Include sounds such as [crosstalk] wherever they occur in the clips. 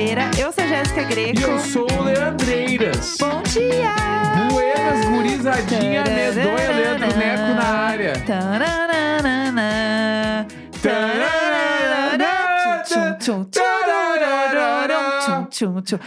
sexta-feira. Eu sou a Jéssica E Greco. eu sou o Leandreiras. Bom dia! Buenas, gurizadinha, medonha, Leandro Neco na área. Taranana, taranana, tchum, tchum, tchum, tchum, tchum, tchum, tchum.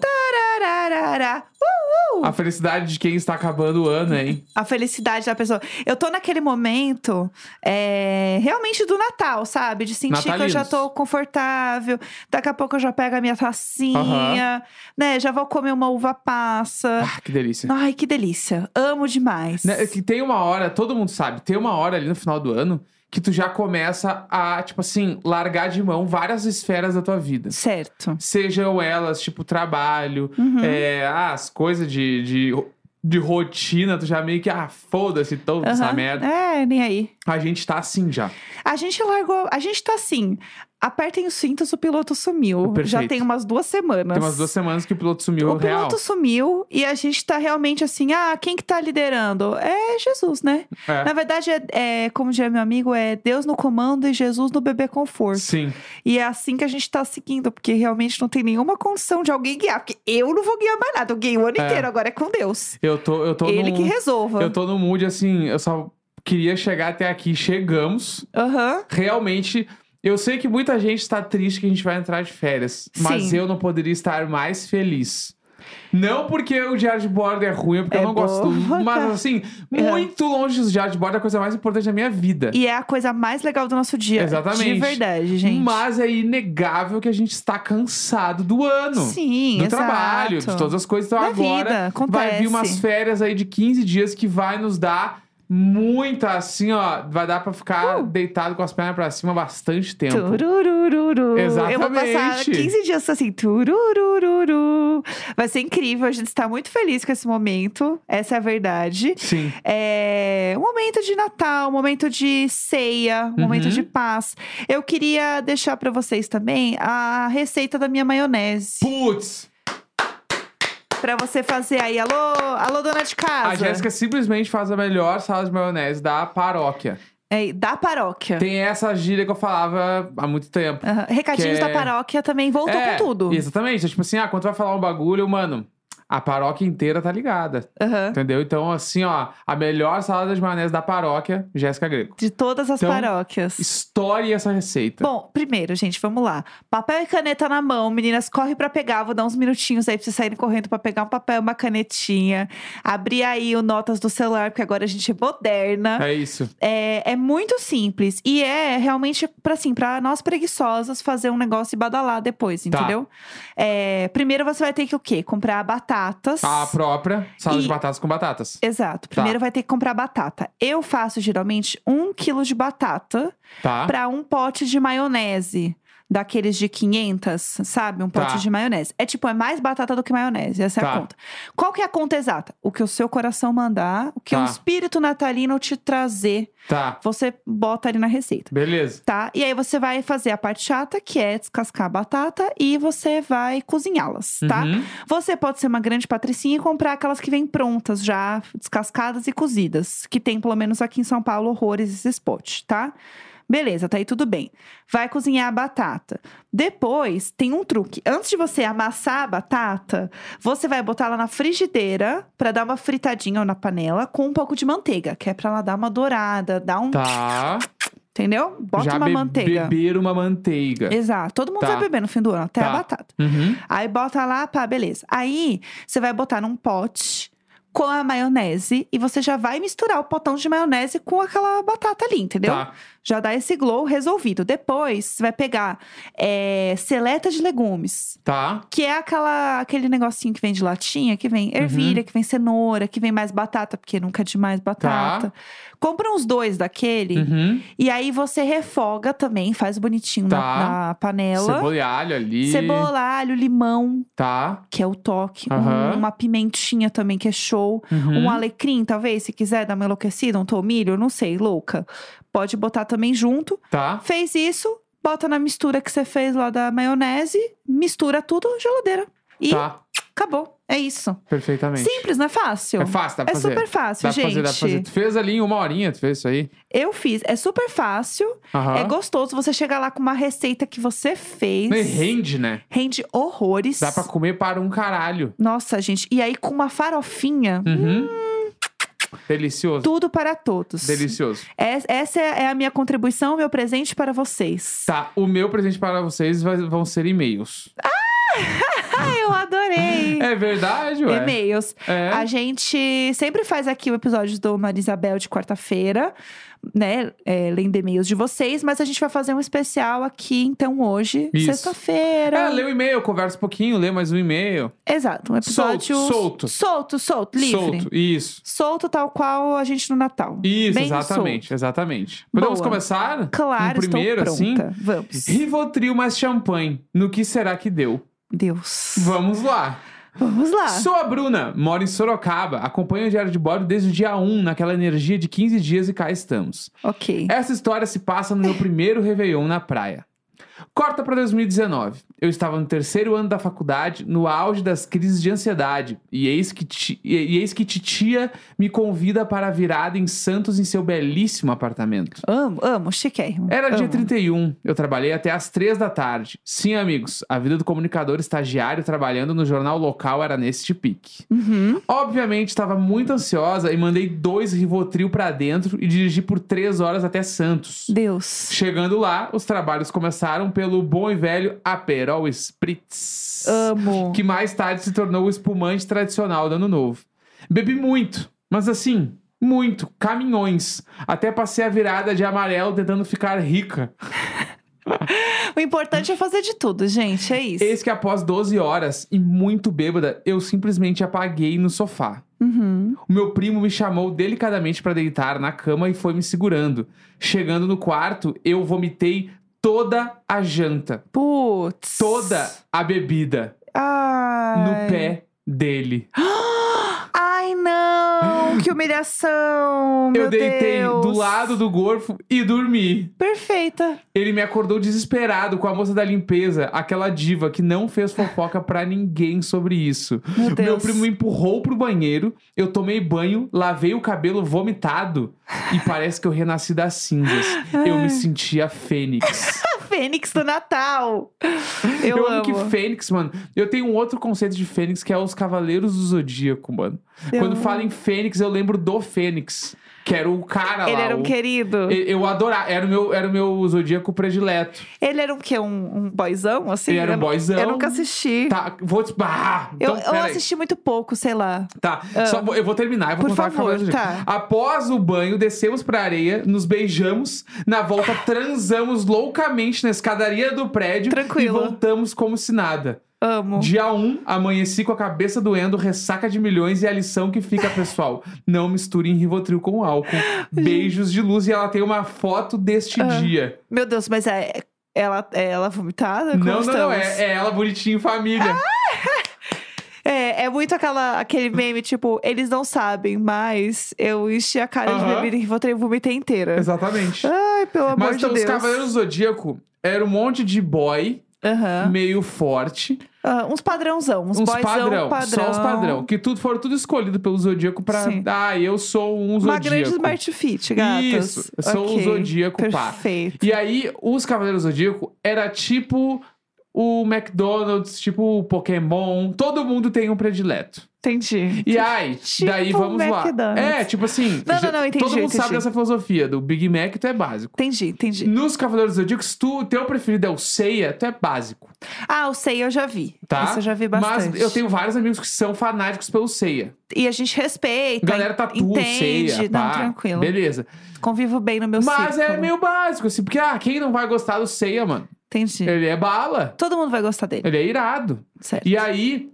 Tararara. Uh, uh. A felicidade de quem está acabando o ano, hein? A felicidade da pessoa. Eu tô naquele momento é, realmente do Natal, sabe? De sentir que eu já Natalinos. tô confortável. Daqui a pouco eu já pego a minha tacinha, né? Já vou comer uma uva passa. Ah, que delícia. Ai, que delícia. Amo demais. Né, que tem uma hora, todo mundo sabe, tem uma hora ali no final do ano que tu já começa a, tipo assim, largar de mão várias esferas da tua vida. Certo. Sejam elas, tipo, trabalho, Uhum. é, ah, as coisas de, de, de rotina, tu já meio que, ah, foda-se toda essa Aham. merda. É, nem aí. A gente tá assim já. A gente largou. A gente tá assim. Apertem os cintos, o piloto sumiu. Perfeito. Já tem umas duas semanas. Tem umas duas semanas que o piloto sumiu O real. piloto sumiu e a gente tá realmente assim, ah, quem que tá liderando? É Jesus, né? É. Na verdade, é, é, como diria meu amigo, é Deus no comando e Jesus no bebê conforto. Sim. E é assim que a gente tá seguindo, porque realmente não tem nenhuma condição de alguém guiar. Porque eu não vou guiar mais nada, eu guiei o ano É. inteiro, agora é com Deus. Eu tô, eu tô Ele num, que resolva. Eu tô no mood assim, eu só queria chegar até aqui. Chegamos. Aham. Realmente, eu sei que muita gente está triste que a gente vai entrar de férias. Mas Sim. eu não poderia estar mais feliz. Não porque o diário de bordo é ruim, é porque É eu não gosto. boa, Mas tá. assim, É. muito longe do diário de bordo é a coisa mais importante da minha vida. E é a coisa mais legal do nosso dia. Exatamente. De verdade, gente. Mas é inegável que a gente está cansado do ano. Sim, do exato. trabalho, de todas as coisas. Então Da agora vida, acontece. vai vir umas férias aí de 15 dias que vai nos dar muita, assim, ó. Vai dar pra ficar Uh. deitado com as pernas pra cima bastante tempo. Tururururu. Eu vou passar Exatamente. 15 dias assim, tururururu. Vai ser incrível, a gente está muito feliz com esse momento. Essa é a verdade. Sim. É um momento de Natal, um momento de ceia, um momento Uhum. de paz. Eu queria deixar pra vocês também a receita da minha maionese. Putz! Pra você fazer aí. Alô, alô, dona de casa. A Jéssica simplesmente faz a melhor salada de maionese da paróquia. É, da paróquia. Tem essa gíria que eu falava há muito tempo. Aham. Recadinhos é- da paróquia também voltou É, com tudo. Exatamente. É Tipo assim, ah, quando tu vai falar um bagulho, mano, a paróquia inteira tá ligada. Aham. Entendeu? Então, assim, ó, a melhor salada de maionese da paróquia, Jéssica Greco. De todas as Então, paróquias. Estoure essa receita. Bom, primeiro, gente, vamos lá. Papel e caneta na mão, meninas, corre pra pegar. Vou dar uns minutinhos aí pra vocês saírem correndo pra pegar um papel e uma canetinha. Abrir aí o notas do celular, porque agora a gente é moderna. É isso. É, é muito simples. E é realmente, pra, assim, pra nós preguiçosas fazer um negócio e badalar depois, Tá. entendeu? É, primeiro você vai ter que o quê? Comprar batatas. A própria salada E- de batatas com batatas. Exato. Tá. Primeiro vai ter que comprar batata. Eu faço geralmente um quilo de batata Tá? para um pote de maionese. Daqueles de 500, sabe? Um pote Tá. de maionese. É tipo, é mais batata do que maionese. Essa é a Tá. conta. Qual que é a conta exata? O que o seu coração mandar, o que Tá. o espírito natalino te trazer, Tá. você bota ali na receita. Beleza. Tá? E aí você vai fazer a parte chata, que é descascar a batata, e você vai cozinhá-las, tá? Uhum. Você pode ser uma grande patricinha e comprar aquelas que vêm prontas, já descascadas e cozidas. Que tem, pelo menos aqui em São Paulo, horrores esse spot, tá? Beleza, tá aí tudo bem. Vai cozinhar a batata. Depois, tem um truque. Antes de você amassar a batata, você vai botar ela na frigideira pra dar uma fritadinha na panela com um pouco de manteiga, que é pra ela dar uma dourada, dar um. Tá. Entendeu? Bota Já uma be- manteiga. beber uma manteiga. Exato. Todo mundo Tá. vai beber no fim do ano, até Tá. a batata. Uhum. Aí bota lá, pá, beleza. Aí você vai botar num pote com a maionese e você já vai misturar o potão de maionese com aquela batata ali, entendeu? Tá. Já dá esse glow resolvido. Depois você vai pegar é, seleta de legumes. Tá. Que é aquela, aquele negocinho que vem de latinha, que vem ervilha, Uhum. que vem cenoura, que vem mais batata, porque nunca é demais batata. Compra uns dois daquele. Uhum. E aí você refoga também, faz bonitinho na- Tá. na, panela. Cebola e alho ali. Cebola, alho, limão, Tá. que é o toque. Um- Aham. uma pimentinha também, que é show. Uhum. Um alecrim, talvez, se quiser dar uma enlouquecida, um tomilho, não sei, louca. Pode botar também junto. Tá. Fez isso, bota na mistura que você fez lá da maionese, mistura tudo, geladeira. E Tá. Acabou. É isso. Perfeitamente. Simples, não é fácil? É fácil, dá pra É fazer. super fácil, Dá pra gente. fazer, dá pra fazer. Tu fez ali em uma horinha, tu fez isso aí. Eu fiz. É super fácil. Aham. É gostoso você chegar lá com uma receita que você fez. Rende, né? Rende horrores. Dá pra comer para um caralho. Nossa, gente. E aí, com uma farofinha, Uhum. Delicioso. tudo para todos. Delicioso. Es- Essa é é a minha contribuição, meu presente para vocês. Tá, o meu presente para vocês vai- vão ser e-mails. Ah, [laughs] eu adorei! É verdade, ué? E-mails. É. A gente sempre faz aqui o episódio do Marisabel de quarta-feira, né? É, lendo e-mails de vocês, mas a gente vai fazer um especial aqui, então, hoje, sexta-feira. É, lê o e-mail, conversa um pouquinho, lê mais um e-mail. Exato, um episódio. Solto, solto. Solto, solto, livre. Solto, isso. Solto, tal qual a gente no Natal. Isso, Bem exatamente, solto. exatamente. Podemos Boa. começar? Claro, um primeiro, estou assim? pronta. Vamos. Rivotril mais champanhe. No que será que deu? Deus. Vamos lá. Vamos lá. Sou a Bruna, moro em Sorocaba, acompanho o Diário de Bordo desde o dia 1, naquela energia de 15 dias e cá estamos. Ok. Essa história se passa no meu primeiro Réveillon na praia. Corta para 2019. Eu estava no terceiro ano da faculdade, no auge das crises de ansiedade, e eis que, ti- e eis que titia me convida para a virada em Santos em seu belíssimo apartamento. Amo, amo, chiquérrimo. Era dia amo. 31, eu trabalhei até às 3 da tarde. Sim, amigos, a vida do comunicador estagiário trabalhando no jornal local era nesse pique. Uhum. Obviamente, estava muito ansiosa e mandei dois Rivotril pra dentro e dirigi por três horas até Santos. Deus. Chegando lá, os trabalhos começaram pelo bom e velho Aperol Spritz, Amo. que mais tarde se tornou o espumante tradicional do Ano Novo. Bebi muito, mas assim, muito, caminhões. Até passei a virada de amarelo tentando ficar rica. [laughs] O importante é fazer de tudo, gente. É isso. Eis que após 12 horas e muito bêbada, eu simplesmente apaguei no sofá. Uhum. O meu primo me chamou delicadamente para deitar na cama e foi me segurando. Chegando no quarto, eu vomitei toda a janta, Putz. toda a bebida Ai. no pé dele. [gasps] Ai, não! Que humilhação! [laughs] eu meu deitei Deus. do lado do gorfo e dormi. Perfeita. Ele me acordou desesperado com a moça da limpeza, aquela diva que não fez fofoca pra ninguém sobre isso. Meu Meu Deus. primo me empurrou pro banheiro, eu tomei banho, lavei o cabelo vomitado e parece que eu renasci das cinzas. Eu me sentia fênix. [laughs] Fênix do Natal. Eu, Eu, amo. amo que Fênix, mano. Eu tenho um outro conceito de Fênix que é os Cavaleiros do Zodíaco, mano. Eu Quando amo. fala em Fênix, eu lembro do Fênix, que era o cara Ele lá. era um o- querido. Eu adorava, era o meu, era o meu zodíaco predileto. Ele era um quê? Um, um boyzão, assim? Ele era um Eu boyzão. Eu nunca assisti. Tá, vou te. Ah, Eu, então, eu assisti muito pouco, sei lá. Tá, só vou- eu vou terminar, eu vou Por contar favor, tá. Após o banho, descemos pra areia, nos beijamos, na volta [gasps] transamos loucamente na escadaria do prédio Tranquilo. e voltamos como se nada. Amo. Dia 1, amanheci com a cabeça doendo, ressaca de milhões e a lição que fica, pessoal. [laughs] Não misturem Rivotril com álcool. [laughs] Beijos de luz e ela tem uma foto deste Ah. dia. Meu Deus, mas é ela, é ela vomitada? Como Não, não, não, estamos? é, é ela bonitinha em família. [laughs] É, é muito aquela, aquele meme, tipo, eles não sabem, mas eu enchi a cara de Aham. bebida e vomitei inteira. Exatamente. Ai, pelo amor Mas de então, Deus. os Cavaleiros do Zodíaco era um monte de boy, Aham. meio forte. Ah, uns padrãozão, uns, uns padrão, padrão. Só os padrão. Que tudo foram tudo escolhido pelo Zodíaco pra. Sim. Ah, eu sou um Uma Zodíaco. grande Smart Fit, gatas. Isso, eu sou o Ok, Zodíaco, pá. Perfeito. E aí, os Cavaleiros Zodíaco era tipo o McDonald's, tipo o Pokémon. Todo mundo tem um predileto. Entendi. E aí, Tipo daí vamos lá. McDonald's. É, tipo assim. Não, não, não, entendi, Todo mundo entendi. sabe dessa filosofia. Do Big Mac, tu é básico. Entendi, entendi. Nos Cavaleiros do Zodíaco, se tu, teu preferido é o Ceia, tu é básico, Ah, o Sei eu já vi. tá? Isso eu já vi bastante. Mas eu tenho vários amigos que são fanáticos pelo Ceia. E a gente respeita. Galera tatua, entende. Ceia, Não, pá. tranquilo. Beleza. Convivo bem no meu Mas círculo. é meio básico, assim, porque, ah, quem não vai gostar do Ceia, mano? Entendi. Ele é bala. Todo mundo vai gostar dele. Ele é irado. Certo. E aí,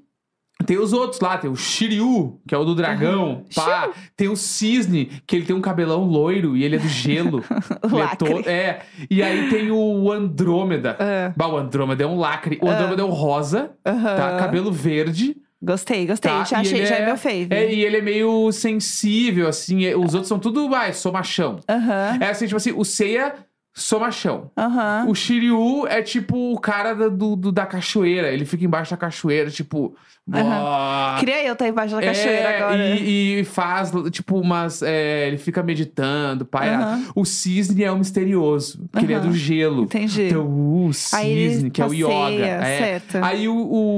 tem os outros lá, tem o Shiryu, que é o do dragão, pá. Tem o Cisne, que ele tem um cabelão loiro e ele é do gelo. [laughs] É, Lacre. é. E aí tem o Andrômeda. Ah, Bah, o Andrômeda é um lacre. O Andrômeda é o rosa, tá? Cabelo verde. Gostei, gostei. Tá, já achei, já é, é- meu fave. É, e ele é meio sensível, assim. é- Os outros são tudo, vai, sou machão. Aham. É assim, tipo assim, o Seiya sou machão. Aham. O Shiryu é tipo o cara da, do, do- da cachoeira. Ele fica embaixo da cachoeira, tipo. "Boa". Queria eu estar embaixo da cachoeira É, agora. E, e faz, tipo, umas. é, ele fica meditando, pai. Aham. O cisne é o misterioso, porque ele é do gelo. Entendi. Então, o Aí ele cisne, que é o yoga. passeia, é. Aí o,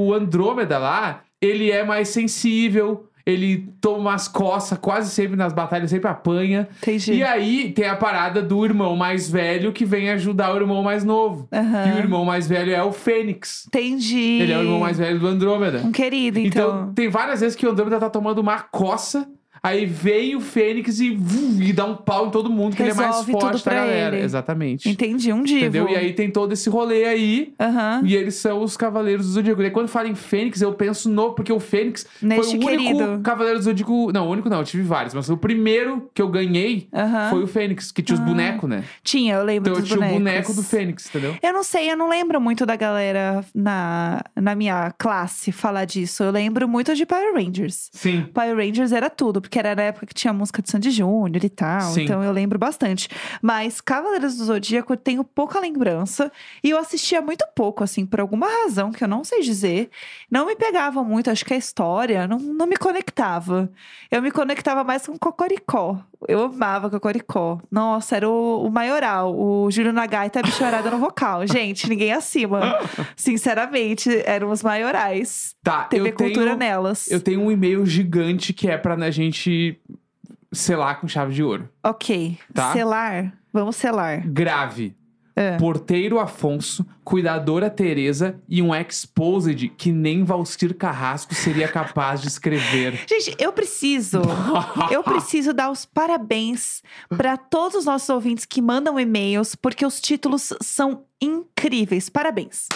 o Andrômeda lá, ele é mais sensível. Ele toma umas coças quase sempre nas batalhas, sempre apanha. Entendi. E aí tem a parada do irmão mais velho que vem ajudar o irmão mais novo. Aham. E o irmão mais velho é o Fênix. Entendi. Ele é o irmão mais velho do Andrômeda. Um querido, Então, então. tem várias vezes que o Andrômeda tá tomando uma coça, aí vem o Fênix e, e dá um pau em todo mundo, que ele é mais Resolve forte da galera. ele. Exatamente. Entendi, um divo. Entendeu? E aí tem todo esse rolê aí. Aham. E eles são os Cavaleiros do Zodíaco. E aí, quando fala em Fênix, eu penso no. Porque o Fênix Neste foi o único querido. Cavaleiro do Zodíaco. Não, o único não, eu tive vários. Mas o primeiro que eu ganhei Aham. foi o Fênix, que tinha os Ah, bonecos, né? Tinha, eu lembro Então eu dos tinha bonecos. o boneco do Fênix, entendeu? Eu não sei, eu não lembro muito da galera na, na minha classe falar disso. Eu lembro muito de Power Rangers. Sim. Power Rangers era tudo, porque era na época que tinha música de Sandy Júnior e tal. Sim. Então eu lembro bastante. Mas Cavaleiros do Zodíaco eu tenho pouca lembrança. E eu assistia muito pouco, assim, por alguma razão que eu não sei dizer. Não me pegava muito, acho que a história não, não me conectava. Eu me conectava mais com Cocoricó. Eu amava Cocoricó. Nossa, era o, o maioral. O Júlio Nagai tá bichorada no vocal. [laughs] Gente, ninguém acima. Sinceramente, eram os maiorais. Tá, TV eu Cultura tenho, nelas. eu tenho um e-mail gigante que é pra a gente selar com chave de ouro. Ok. Tá. Selar. Vamos selar. Grave. É. Porteiro Afonso, cuidadora Teresa e um exposed que nem Valcir Carrasco seria capaz de escrever. [laughs] Gente, eu preciso. Eu [laughs] preciso dar os parabéns para todos os nossos ouvintes que mandam e-mails, porque os títulos são incríveis. Parabéns.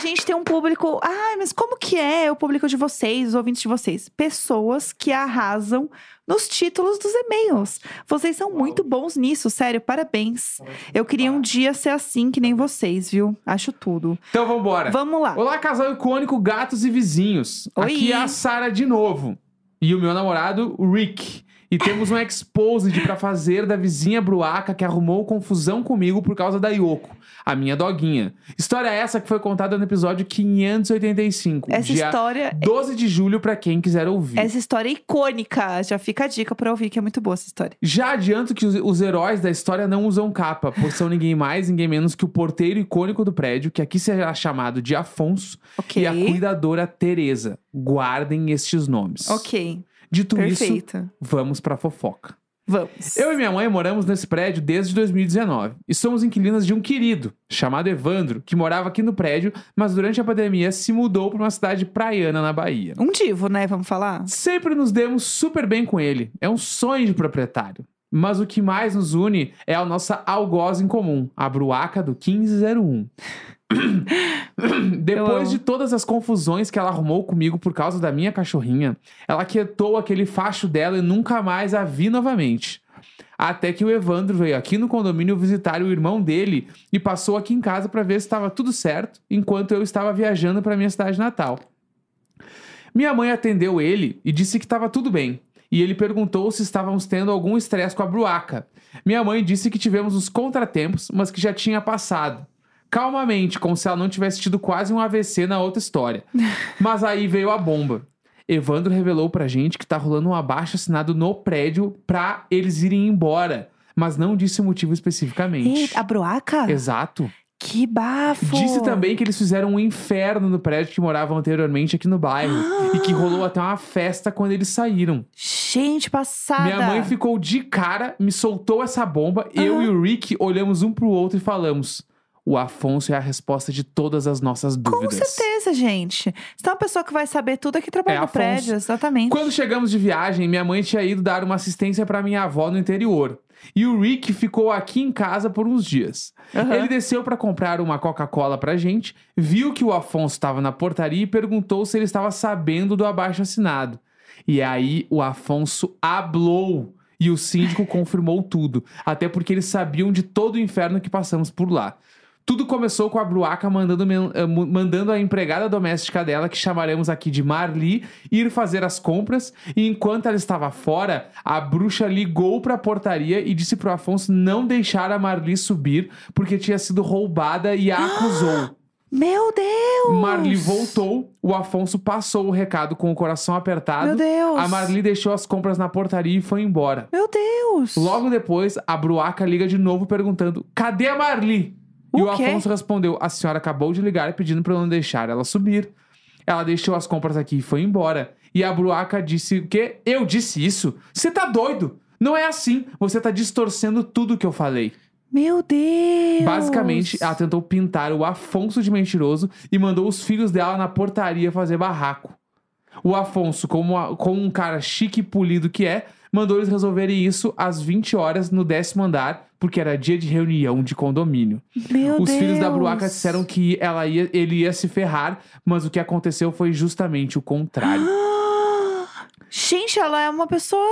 A gente tem um público. Ai, mas como que é o público de vocês, os ouvintes de vocês? Pessoas que arrasam nos títulos dos e-mails. Vocês são muito bons nisso, sério, parabéns. Eu queria um dia ser assim que nem vocês, viu? Acho tudo. Então vambora. Vamos lá. Olá, casal icônico, gatos e vizinhos. Oi. Aqui é a Sara de novo. E o meu namorado, o Rick. E temos um exposed pra fazer da vizinha Bruaca que arrumou confusão comigo por causa da Yoko, a minha doguinha. História essa que foi contada no episódio 585. Essa história 12 de julho pra quem quiser ouvir. Essa história é icônica. Já fica a dica pra ouvir, que é muito boa essa história. Já adianto que os, os heróis da história não usam capa, pois são ninguém mais, ninguém menos que o porteiro icônico do prédio, que aqui será chamado de Afonso, Ok. e a cuidadora Teresa. Guardem estes nomes. Ok. Dito isso, vamos pra fofoca. Vamos. Eu e minha mãe moramos nesse prédio desde 2019 e somos inquilinas de um querido chamado Evandro, que morava aqui no prédio, mas durante a pandemia se mudou para uma cidade praiana na Bahia. Um divo, né? Vamos falar? Sempre nos demos super bem com ele. É um sonho de proprietário. Mas o que mais nos une é a nossa algoz em comum, a bruaca do 1501. [coughs] Depois de todas as confusões que ela arrumou comigo por causa da minha cachorrinha, ela quietou aquele facho dela e nunca mais a vi novamente. Até que o Evandro veio aqui no condomínio visitar o irmão dele e passou aqui em casa para ver se estava tudo certo, enquanto eu estava viajando para minha cidade natal. Minha mãe atendeu ele e disse que estava tudo bem. E ele perguntou se estávamos tendo algum estresse com a bruaca. Minha mãe disse que tivemos uns contratempos, mas que já tinha passado. Calmamente, como se ela não tivesse tido quase um AVC na outra história. [laughs] Mas aí veio a bomba. Evandro revelou pra gente que tá rolando um abaixo assinado no prédio pra eles irem embora. Mas não disse o motivo especificamente. Eita, a broaca? Exato. Que bafo! Disse também que eles fizeram um inferno no prédio que moravam anteriormente aqui no bairro. e que rolou até uma festa quando eles saíram. Gente, passada! Minha mãe ficou de cara, me soltou essa bomba. Eu e o Rick olhamos um pro outro e falamos: O Afonso é a resposta de todas as nossas Com dúvidas. certeza, gente. Se tem uma pessoa que vai saber tudo é que trabalha É no Afonso. prédio, exatamente. Quando chegamos de viagem, minha mãe tinha ido dar uma assistência pra minha avó no interior. E o Rick ficou aqui em casa por uns dias. Aham. Ele desceu pra comprar uma Coca-Cola pra gente, viu que o Afonso estava na portaria e perguntou se ele estava sabendo do abaixo assinado. E aí o Afonso hablou e o síndico confirmou tudo, até porque eles sabiam de todo o inferno que passamos por lá. Tudo começou com a Bruaca mandando, eh, mandando a empregada doméstica dela, que chamaremos aqui de Marli, ir fazer as compras. E enquanto ela estava fora, a bruxa ligou para a portaria e disse pro Afonso não deixar a Marli subir, porque tinha sido roubada e a acusou. Meu Deus! Marli voltou, o Afonso passou o recado com o coração apertado. Meu Deus! A Marli deixou as compras na portaria e foi embora. Meu Deus! Logo depois, a Bruaca liga de novo perguntando: Cadê a Marli? E O o? Afonso respondeu: A senhora acabou de ligar pedindo pra eu não deixar ela subir. Ela deixou as compras aqui e foi embora. E a Bruaca disse o quê? Eu disse isso? Você tá doido? Não é assim. Você tá distorcendo tudo que eu falei. Meu Deus! Basicamente, ela tentou pintar o Afonso de mentiroso e mandou os filhos dela na portaria fazer barraco. O Afonso, como, a- como um cara chique e polido que é, mandou eles resolverem isso às 20 horas no décimo andar, porque era dia de reunião de condomínio. Meu Os Deus! filhos da Bruaca disseram que ela ia, ele ia se ferrar, mas o que aconteceu foi justamente o contrário. [gasps] Gente, ela é uma pessoa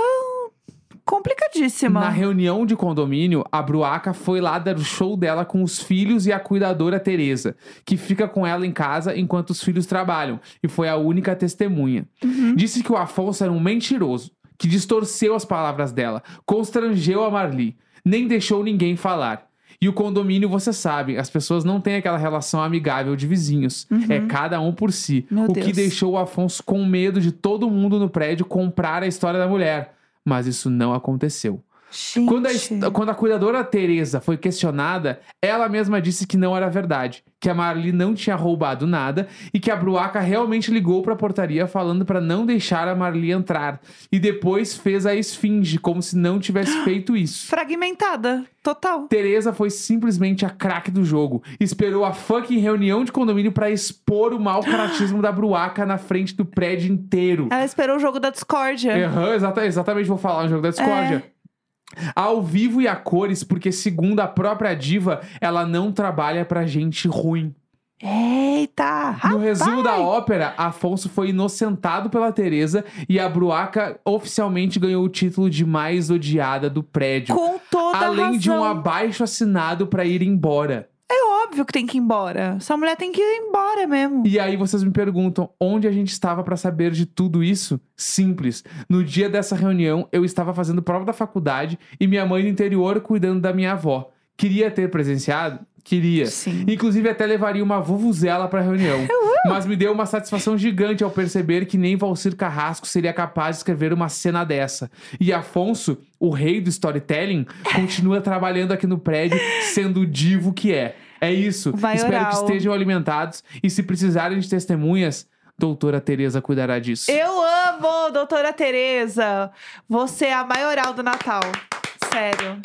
complicadíssima. Na reunião de condomínio, a Bruaca foi lá dar o show dela com os filhos e a cuidadora Teresa, que fica com ela em casa enquanto os filhos trabalham, e foi a única testemunha. Uhum. Disse que o Afonso era um mentiroso, que distorceu as palavras dela, constrangeu a Marli, nem deixou ninguém falar. E o condomínio, você sabe, as pessoas não têm aquela relação amigável de vizinhos. É cada um por si. Uhum. Meu o que Deus. deixou o Afonso com medo de todo mundo no prédio comprar a história da mulher. Mas isso não aconteceu. Gente. Quando a, quando a cuidadora Teresa foi questionada, ela mesma disse que não era verdade, que a Marli não tinha roubado nada e que a Bruaca realmente ligou para a portaria falando para não deixar a Marli entrar e depois fez a esfinge como se não tivesse [gasps] feito isso. Fragmentada, total. Teresa foi simplesmente a craque do jogo. Esperou a fucking reunião de condomínio para expor o mau [gasps] caratismo da Bruaca na frente do prédio inteiro. Ela esperou o jogo da discórdia. Aham, exata- exatamente, vou falar no jogo da discórdia. Ao vivo e a cores, porque segundo a própria diva, ela não trabalha pra gente ruim. Eita! No rapaz! resumo da ópera, Afonso foi inocentado pela Teresa e a Bruaca oficialmente ganhou o título de mais odiada do prédio. Com toda além razão. de um abaixo assinado pra ir embora. É óbvio que tem que ir embora. Essa mulher tem que ir embora mesmo. E aí vocês me perguntam onde a gente estava pra saber de tudo isso? Simples. No dia dessa reunião, eu estava fazendo prova da faculdade e minha mãe no interior cuidando da minha avó. Queria ter presenciado? Queria. Sim. Inclusive, até levaria uma vuvuzela pra reunião. Mas me deu uma satisfação gigante ao perceber que nem Valcir Carrasco seria capaz de escrever uma cena dessa. E Afonso, o rei do storytelling, continua [laughs] trabalhando aqui no prédio, sendo o divo que é. É isso. Vai Espero oral. que estejam alimentados. E se precisarem de testemunhas, doutora Tereza cuidará disso. Eu amo, doutora Tereza. Você é a maioral do Natal. Sério.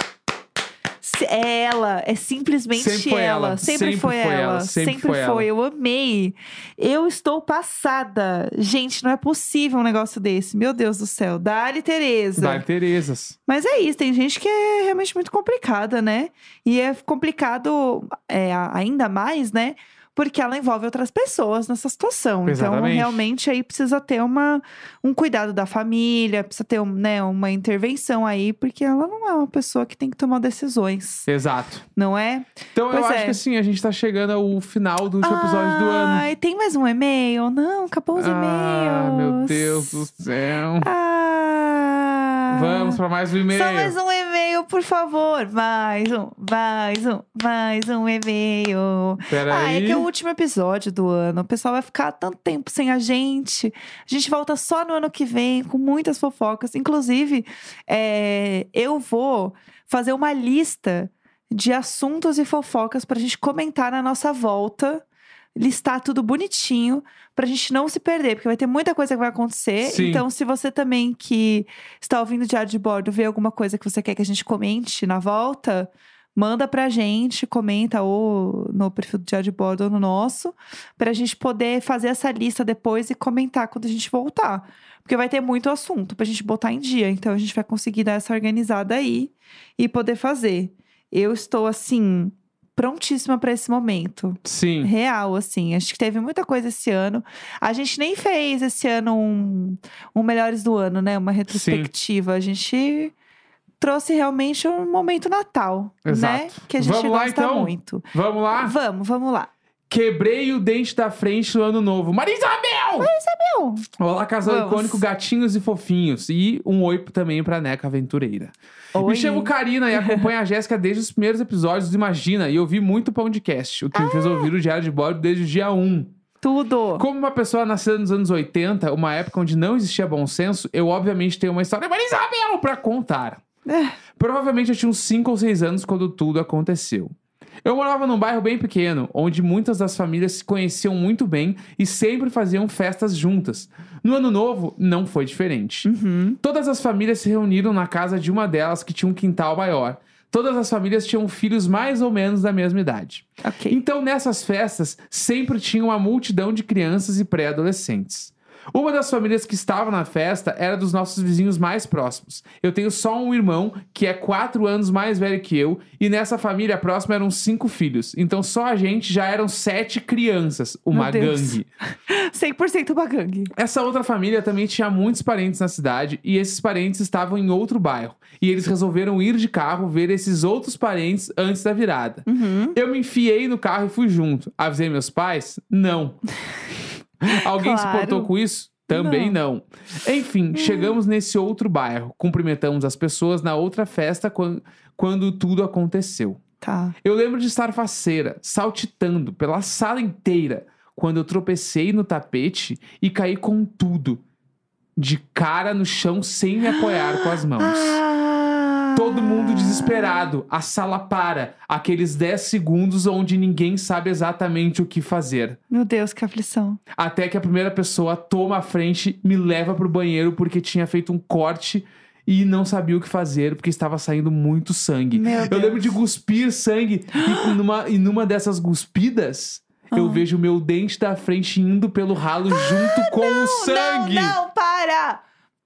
É ela, é simplesmente Sempre foi ela. ela, Sempre, sempre foi, foi ela. ela, sempre foi ela. Eu amei. Eu estou passada. Gente, não é possível um negócio desse. Meu Deus do céu. Dali, Tereza. Dá Terezas. Mas é isso, tem gente que é realmente muito complicada, né? E é complicado é, ainda mais, né? Porque ela envolve outras pessoas nessa situação. Então, Exatamente. realmente, aí precisa ter uma, um cuidado da família, precisa ter um, né, uma intervenção aí, porque ela não é uma pessoa que tem que tomar decisões, Exato. não é? Então eu Pois acho é. que assim, a gente tá chegando ao final do último episódio do ano. Ai, tem mais um e-mail? Não, acabou os e-mails. Ah, meu Deus do céu. Ah. Vamos pra mais um e-mail. Só mais um e-mail, por favor. Mais um, mais um, mais um e-mail. Ah, é Peraí. que é o último episódio do ano. O pessoal vai ficar tanto tempo sem a gente. A gente volta só no ano que vem, com muitas fofocas. Inclusive, é, eu vou fazer uma lista de assuntos e fofocas pra gente comentar na nossa volta. Listar tudo bonitinho pra gente não se perder, porque vai ter muita coisa que vai acontecer. Sim. Então, se você também que está ouvindo o Diário de Bordo vê alguma coisa que você quer que a gente comente na volta, manda pra gente, comenta ou no perfil do Diário de Bordo ou no nosso, pra gente poder fazer essa lista depois e comentar quando a gente voltar. Porque vai ter muito assunto pra gente botar em dia. Então a gente vai conseguir dar essa organizada aí e poder fazer. Eu estou assim prontíssima pra esse momento. Sim. Real, assim. Acho que teve muita coisa esse ano. A gente nem fez esse ano um, um Melhores do Ano, né? Uma retrospectiva. A gente trouxe realmente um momento Natal, né? Exato. Que a gente Vamos lá, gosta então? muito. Vamos lá? Vamos, vamos lá. Quebrei o dente da frente no ano novo. Maria Isabel! Meu, Olá, casal Vamos. icônico Gatinhos e Fofinhos. E um oi também pra Neca Aventureira. Me oi. chamo Karina e acompanho a Jéssica desde os primeiros episódios do Imagina. E ouvi muito pão de cast, o que me fez ouvir o Diário de Bordo desde o dia 1. Tudo. Como uma pessoa nascida nos anos 80, uma época onde não existia bom senso, eu obviamente tenho uma história Maria Isabel pra contar. É. Provavelmente eu tinha uns 5 ou 6 anos quando tudo aconteceu. Eu morava num bairro bem pequeno, onde muitas das famílias se conheciam muito bem e sempre faziam festas juntas. No ano novo, não foi diferente. Uhum. Todas as famílias se reuniram na casa de uma delas que tinha um quintal maior. Todas as famílias tinham filhos mais ou menos da mesma idade. Ok. Então, nessas festas, sempre tinha uma multidão de crianças e pré-adolescentes. Uma das famílias que estava na festa era dos nossos vizinhos mais próximos. Eu tenho só um irmão que é quatro anos mais velho que eu, e nessa família próxima eram cinco filhos. Então, só a gente já eram sete crianças, uma gangue. [laughs] 100% bagangue. Essa outra família também tinha muitos parentes na cidade e esses parentes estavam em outro bairro. E eles resolveram ir de carro ver esses outros parentes antes da virada. Uhum. Eu me enfiei no carro e fui junto. Avisei meus pais? Não. [laughs] Alguém se Claro. portou com isso? Também não. Enfim, chegamos nesse outro bairro. Cumprimentamos as pessoas na outra festa quan- quando tudo aconteceu. Tá. Eu lembro de estar faceira, saltitando pela sala inteira, quando eu tropecei no tapete e caí com tudo. De cara no chão sem me apoiar com as mãos. [gasps] Ah. Todo mundo desesperado, a sala para, aqueles 10 segundos onde ninguém sabe exatamente o que fazer. Meu Deus, que aflição. Até que a primeira pessoa toma a frente, me leva pro banheiro porque tinha feito um corte e não sabia o que fazer porque estava saindo muito sangue. Meu Eu lembro de cuspir sangue e numa, e numa dessas cuspidas, eu Ah. vejo o meu dente da frente indo pelo ralo junto com o sangue. Não, não, para!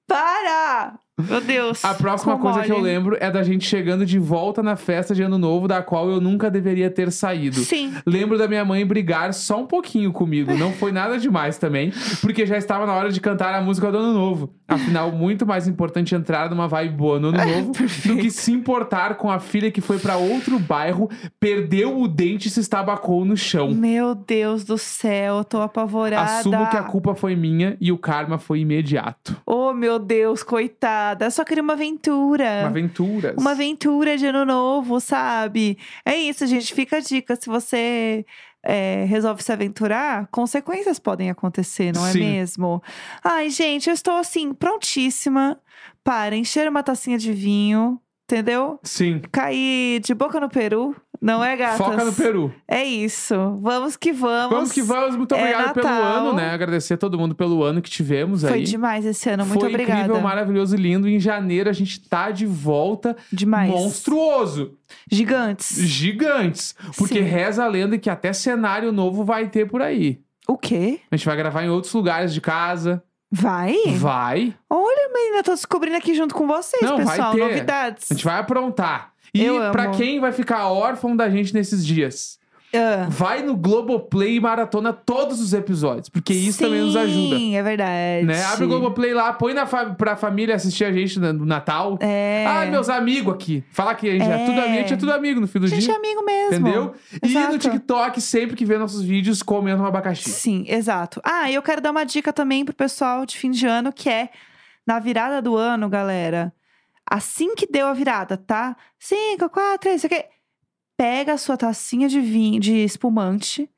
Para! Meu Deus. A próxima coisa que eu mole. lembro é da gente chegando de volta na festa de ano novo, da qual eu nunca deveria ter saído. Sim. Lembro da minha mãe brigar só um pouquinho comigo, não foi nada demais também, porque já estava na hora de cantar a música do ano novo. Afinal, muito mais importante entrar numa vibe boa no ano novo do que se importar com a filha que foi para outro bairro, perdeu o dente e se estabacou no chão. Meu Deus do céu, eu tô apavorada. Assumo que a culpa foi minha e o karma foi imediato. Oh, meu Deus, coitada. Eu só queria uma aventura. Uma aventura. Uma aventura de ano novo, sabe? É isso, gente. Fica a dica. Se você é, resolve se aventurar, consequências podem acontecer, não é Sim. mesmo? Ai, gente, eu estou assim, prontíssima para encher uma tacinha de vinho, entendeu? Sim. Cair de boca no peru, não é, gatas? Foca no Peru. É isso. Vamos que vamos. Vamos que vamos. Muito É obrigado pelo ano, né? Agradecer a todo mundo pelo ano que tivemos Foi aí. demais esse ano. Muito Foi obrigada. incrível, maravilhoso e lindo. Em janeiro a gente tá de volta Demais. monstruoso. Gigantes. Gigantes. Porque Sim. reza a lenda que até cenário novo vai ter por aí. O quê? A gente vai gravar em outros lugares de casa. Vai? Vai. Olha, menina, tô descobrindo aqui junto com vocês, Não, vai pessoal. ter. Novidades. A gente vai aprontar. E pra quem vai ficar órfão da gente nesses dias? Ah. Vai no Globoplay e maratona todos os episódios. Porque isso também nos ajuda. Sim, é verdade. Né? Abre o Globoplay lá, põe na fa pra família assistir a gente no Natal. É. Ai, meus amigos aqui. Falar que a gente é, É. tudo amigo, a gente é tudo amigo no fim do A gente dia. é amigo mesmo. Entendeu? E no Exato. TikTok, sempre que vê nossos vídeos, comendo um abacaxi. Sim, exato. Ah, e eu quero dar uma dica também pro pessoal de fim de ano, que é na virada do ano, galera. Assim que deu a virada, tá? Cinco, quatro, três, isso aqui. Pega a sua tacinha de vinho, de espumante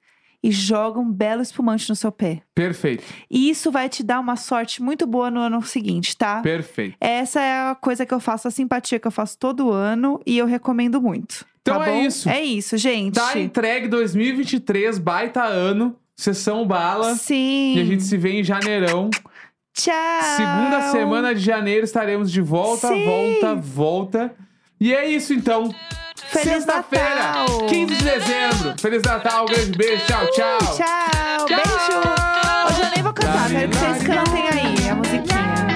e joga um belo espumante no seu pé. Perfeito, E isso vai te dar uma sorte muito boa no ano seguinte, tá? perfeito. Essa é a coisa que eu faço, a simpatia que eu faço todo ano e eu recomendo muito. Então tá é bom? isso. É isso, gente. Tá entregue 2023, baita ano, sessão bala. Sim. E a gente se vê em janeirão. Tchau. Segunda semana de janeiro estaremos de volta, Sim. volta, volta. E é isso então. Feliz Sexta-feira, Natal. 15 de dezembro. Feliz Natal, um grande beijo, tchau, tchau. Tchau. Beijo. Hoje eu nem vou cantar, quero que vocês cantem aí a musiquinha.